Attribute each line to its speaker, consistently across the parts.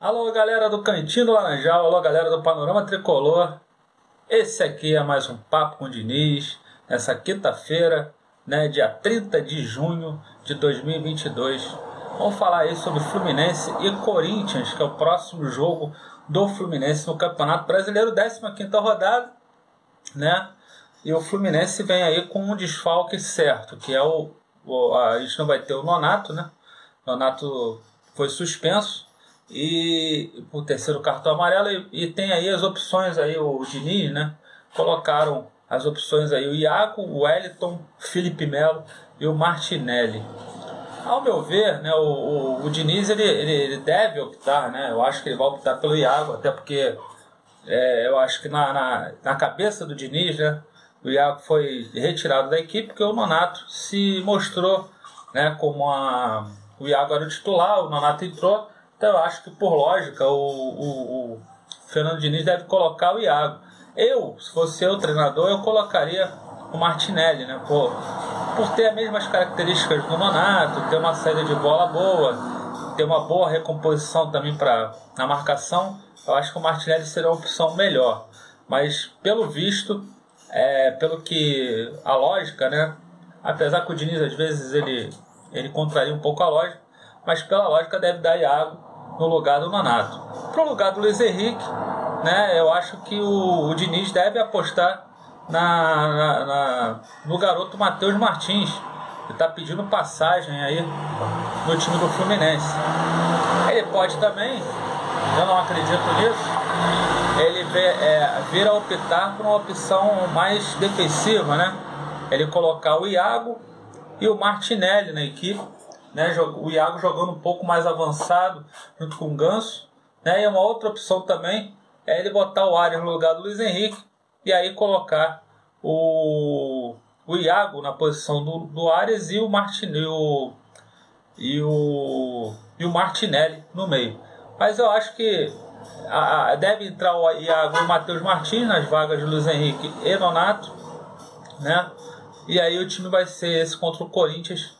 Speaker 1: Alô, galera do Cantinho do Laranjal, alô, galera do Panorama Tricolor. Esse aqui é mais um Papo com o Diniz, nessa quinta-feira, né, dia 30 de junho de 2022. Vamos falar aí sobre Fluminense e Corinthians, que é o próximo jogo do Fluminense no Campeonato Brasileiro, 15ª rodada, né? E o Fluminense vem aí com um desfalque certo, que é o, o a gente não vai ter o Nonato, né? O Nonato foi suspenso, e por terceiro cartão amarelo e, e, tem aí as opções aí o Diniz, né? Colocaram as opções aí o Iaco, o Wellington, Felipe Melo e o Martinelli. Ao meu ver, né, o, o, o Diniz ele, ele, ele, deve optar, né? Eu acho que ele vai optar pelo Iago, até porque é, eu acho que na, na, na cabeça do Diniz, né, o Iago foi retirado da equipe porque o Nonato se mostrou né, como a, o Iago era o titular, o Nonato entrou então eu acho que por lógica o, o, o Fernando Diniz deve colocar o Iago. Eu, se fosse eu treinador, eu colocaria o Martinelli, né? Por, por ter as mesmas características do Nonato, ter uma saída de bola boa, ter uma boa recomposição também para na marcação, eu acho que o Martinelli seria uma opção melhor. Mas pelo visto, é, pelo que a lógica, né? Apesar que o Diniz às vezes ele, ele contraria um pouco a lógica, mas pela lógica deve dar Iago no lugar do Nonato. Para o lugar do Luiz Henrique, né, eu acho que o, o Diniz deve apostar na, na, na no garoto Matheus Martins, que está pedindo passagem aí no time do Fluminense. Ele pode também, eu não acredito nisso, ele vê, é, vir a optar por uma opção mais defensiva, né? Ele colocar o Iago e o Martinelli na equipe né? O Iago jogando um pouco mais avançado junto com o Ganso. Né? E uma outra opção também é ele botar o Arias no lugar do Luiz Henrique e aí colocar o, o Iago na posição do, do Arias e o, Martin, e, o, e, o, e o Martinelli no meio. Mas eu acho que a, a, deve entrar o Iago e o Matheus Martins nas vagas de Luiz Henrique e Nonato. Né? E aí o time vai ser esse contra o Corinthians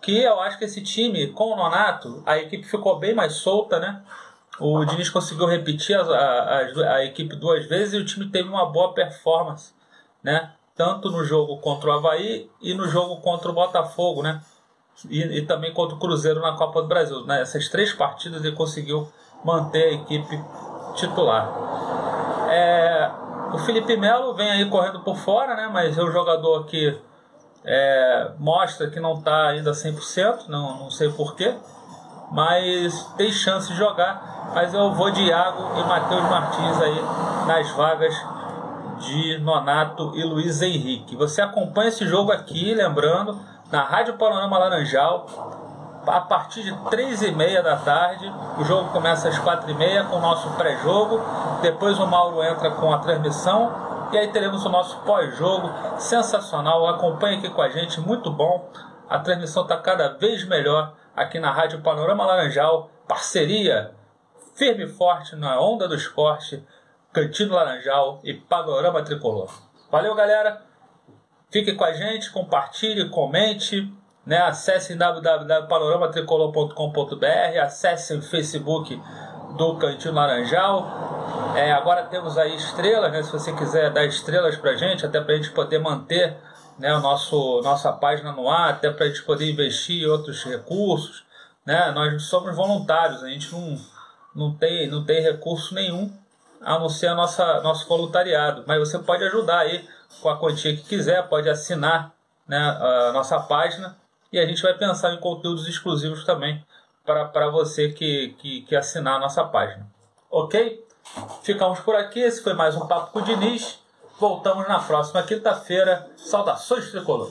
Speaker 1: que eu acho que esse time, com o Nonato, a equipe ficou bem mais solta, né? O Diniz conseguiu repetir a, a, a, equipe duas vezes e o time teve uma boa performance, né? Tanto no jogo contra o Havaí e no jogo contra o Botafogo, né? E, e também contra o Cruzeiro na Copa do Brasil. Né? Essas três partidas ele conseguiu manter a equipe titular. É, o Felipe Melo vem aí correndo por fora, né? Mas é um jogador que é, mostra que não está ainda 100%, não, não sei porquê, mas tem chance de jogar. Mas eu vou de Iago e Matheus Martins aí nas vagas de Nonato e Luiz Henrique. Você acompanha esse jogo aqui, lembrando, na Rádio Panorama Laranjal, a partir de 3 e meia da tarde. O jogo começa às 4 e meia com o nosso pré-jogo. Depois o Mauro entra com a transmissão e aí teremos o nosso pós-jogo sensacional. Acompanhe aqui com a gente, muito bom. A transmissão está cada vez melhor aqui na Rádio Panorama Laranjal. Parceria firme e forte na onda do esporte. Cantinho Laranjal e Panorama Tricolor. Valeu, galera. Fique com a gente, compartilhe, comente. Né? Acesse www.panoramatricolor.com.br, acesse o Facebook do Cantinho Laranjal é, agora temos aí estrelas, né? Se você quiser dar estrelas pra gente, até pra gente poder manter né, o nosso, nossa página no ar, até pra gente poder investir em outros recursos. Né? Nós somos voluntários, a gente não, não, tem, não tem recurso nenhum a não ser a nossa, nosso voluntariado. Mas você pode ajudar aí com a quantia que quiser, pode assinar né, a nossa página e a gente vai pensar em conteúdos exclusivos também para você que, que, que assinar a nossa página. Ok? Ficamos por aqui. Esse foi mais um Papo com o Diniz. Voltamos na próxima quinta-feira. Saudações tricolor!